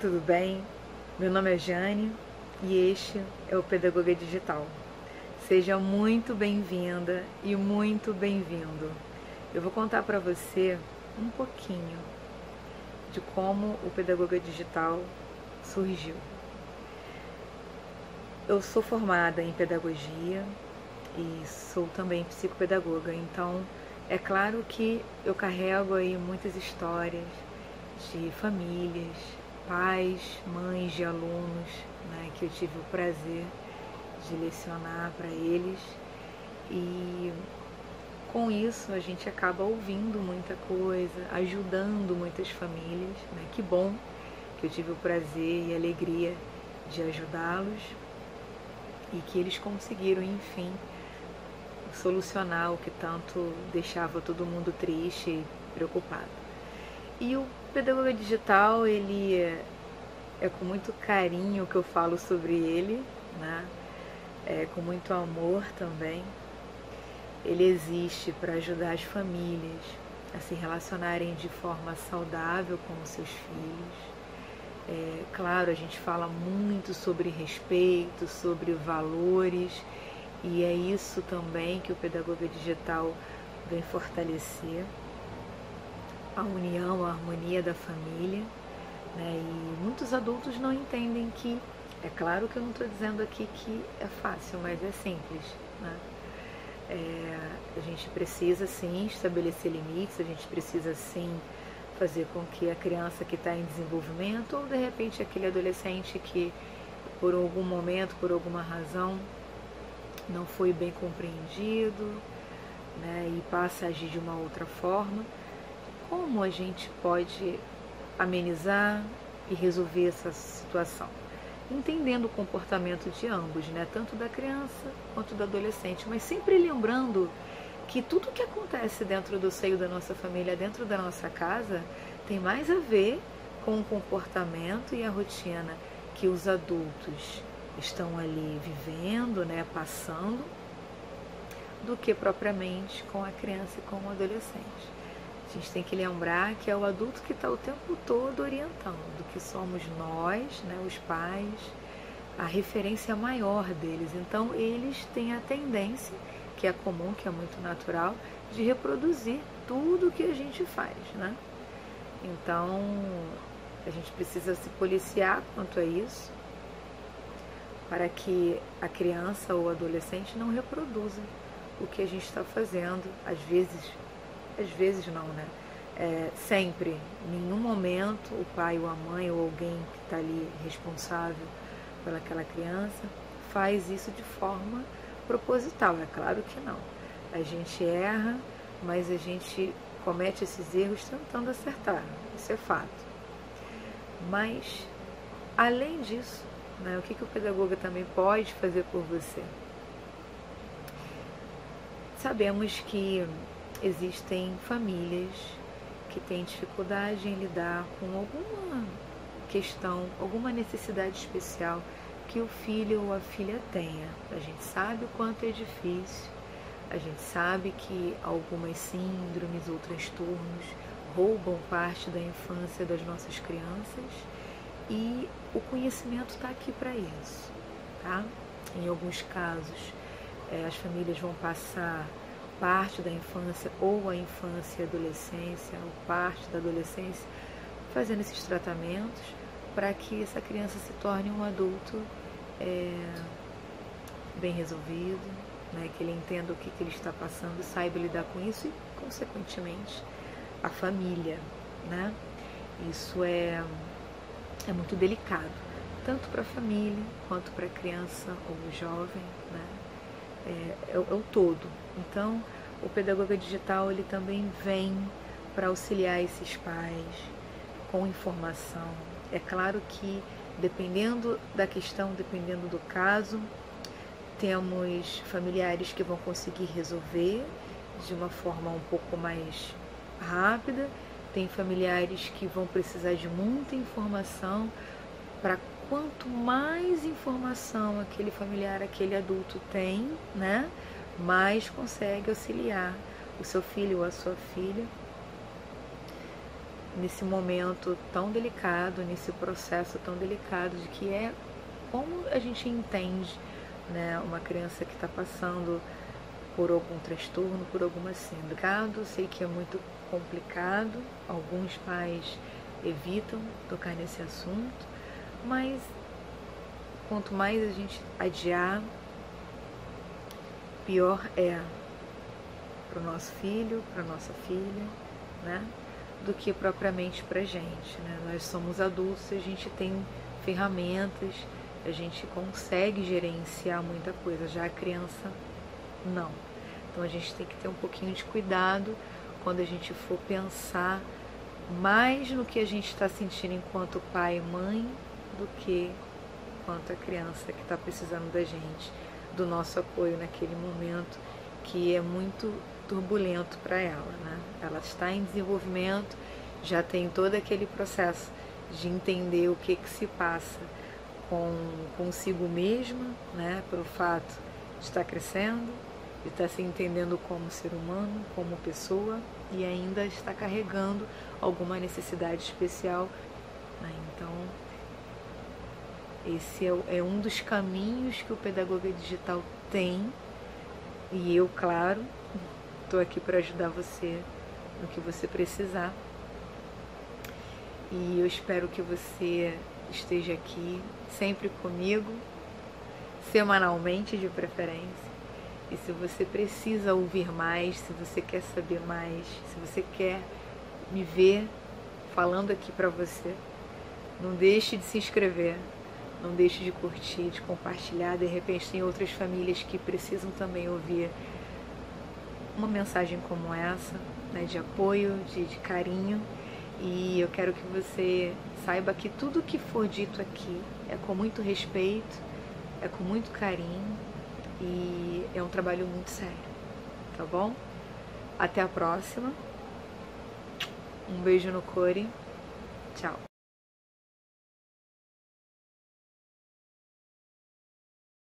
Tudo bem? Meu nome é Jane e este é o Pedagogia Digital. Seja muito bem-vinda e muito bem-vindo. Eu vou contar para você um pouquinho de como o Pedagogia Digital surgiu. Eu sou formada em pedagogia e sou também psicopedagoga, então é claro que eu carrego aí muitas histórias de famílias, pais, mães de alunos, né, que eu tive o prazer de lecionar para eles e com isso a gente acaba ouvindo muita coisa, ajudando muitas famílias, né? Que bom que eu tive o prazer e alegria de ajudá-los e que eles conseguiram, enfim, solucionar o que tanto deixava todo mundo triste e preocupado. E o pedagoga digital, ele é, é com muito carinho que eu falo sobre ele, né? É, com muito amor também. Ele existe para ajudar as famílias a se relacionarem de forma saudável com os seus filhos é, claro, a gente fala muito sobre respeito, sobre valores, e é isso também que o Pedagogia Digital vem fortalecer a união, a harmonia da família. Né? E muitos adultos não entendem que, é claro que eu não estou dizendo aqui que é fácil, mas é simples. Né? É, a gente precisa sim estabelecer limites, a gente precisa sim fazer com que a criança que está em desenvolvimento ou de repente aquele adolescente que por algum momento, por alguma razão, não foi bem compreendido né, e passa a agir de uma outra forma, como a gente pode amenizar e resolver essa situação? Entendendo o comportamento de ambos, né, tanto da criança quanto do adolescente, mas sempre lembrando que tudo que acontece dentro do seio da nossa família, dentro da nossa casa, tem mais a ver com o comportamento e a rotina que os adultos estão ali vivendo, né, passando, do que propriamente com a criança e com o adolescente. A gente tem que lembrar que é o adulto que está o tempo todo orientando, que somos nós, né, os pais, a referência maior deles. Então, eles têm a tendência que é comum, que é muito natural, de reproduzir tudo que a gente faz, né? Então, a gente precisa se policiar quanto a isso, para que a criança ou adolescente não reproduza o que a gente está fazendo, às vezes, às vezes não, né? É, sempre, em nenhum momento, o pai ou a mãe ou alguém que está ali responsável pelaquela criança faz isso de forma proposital, é claro que não. A gente erra, mas a gente comete esses erros tentando acertar, isso é fato. Mas, além disso, né, o que, que o pedagogo também pode fazer por você? Sabemos que existem famílias que têm dificuldade em lidar com alguma questão, alguma necessidade especial que o filho ou a filha tenha. A gente sabe o quanto é difícil, a gente sabe que algumas síndromes ou transtornos roubam parte da infância das nossas crianças e o conhecimento está aqui para isso, tá? Em alguns casos, é, as famílias vão passar parte da infância ou a infância e adolescência, ou parte da adolescência, fazendo esses tratamentos para que essa criança se torne um adulto é, bem resolvido, né, que ele entenda o que, que ele está passando, saiba lidar com isso e, consequentemente, a família. Né? Isso é, é muito delicado, tanto para a família quanto para a criança ou jovem. Né? É, é, é o todo. Então, o pedagoga digital ele também vem para auxiliar esses pais com informação. É claro que Dependendo da questão, dependendo do caso, temos familiares que vão conseguir resolver de uma forma um pouco mais rápida, tem familiares que vão precisar de muita informação para quanto mais informação aquele familiar, aquele adulto tem, né, mais consegue auxiliar o seu filho ou a sua filha nesse momento tão delicado, nesse processo tão delicado de que é como a gente entende né, uma criança que está passando por algum transtorno, por alguma síndrome. Sei que é muito complicado, alguns pais evitam tocar nesse assunto, mas quanto mais a gente adiar, pior é para o nosso filho, para nossa filha, né? Do que propriamente para a gente. Né? Nós somos adultos, a gente tem ferramentas, a gente consegue gerenciar muita coisa, já a criança não. Então a gente tem que ter um pouquinho de cuidado quando a gente for pensar mais no que a gente está sentindo enquanto pai e mãe do que quanto a criança que está precisando da gente, do nosso apoio naquele momento que é muito turbulento para ela. Né? Ela está em desenvolvimento, já tem todo aquele processo de entender o que, que se passa com consigo mesma, né? pelo fato de estar crescendo, de estar se entendendo como ser humano, como pessoa e ainda está carregando alguma necessidade especial. Né? Então, esse é, é um dos caminhos que o Pedagogia Digital tem e eu, claro, estou aqui para ajudar você no que você precisar. E eu espero que você esteja aqui sempre comigo, semanalmente de preferência. E se você precisa ouvir mais, se você quer saber mais, se você quer me ver falando aqui para você, não deixe de se inscrever, não deixe de curtir, de compartilhar. De repente tem outras famílias que precisam também ouvir uma mensagem como essa, né, de apoio, de, de carinho. E eu quero que você saiba que tudo que for dito aqui é com muito respeito, é com muito carinho e é um trabalho muito sério, tá bom? Até a próxima. Um beijo no core. Tchau.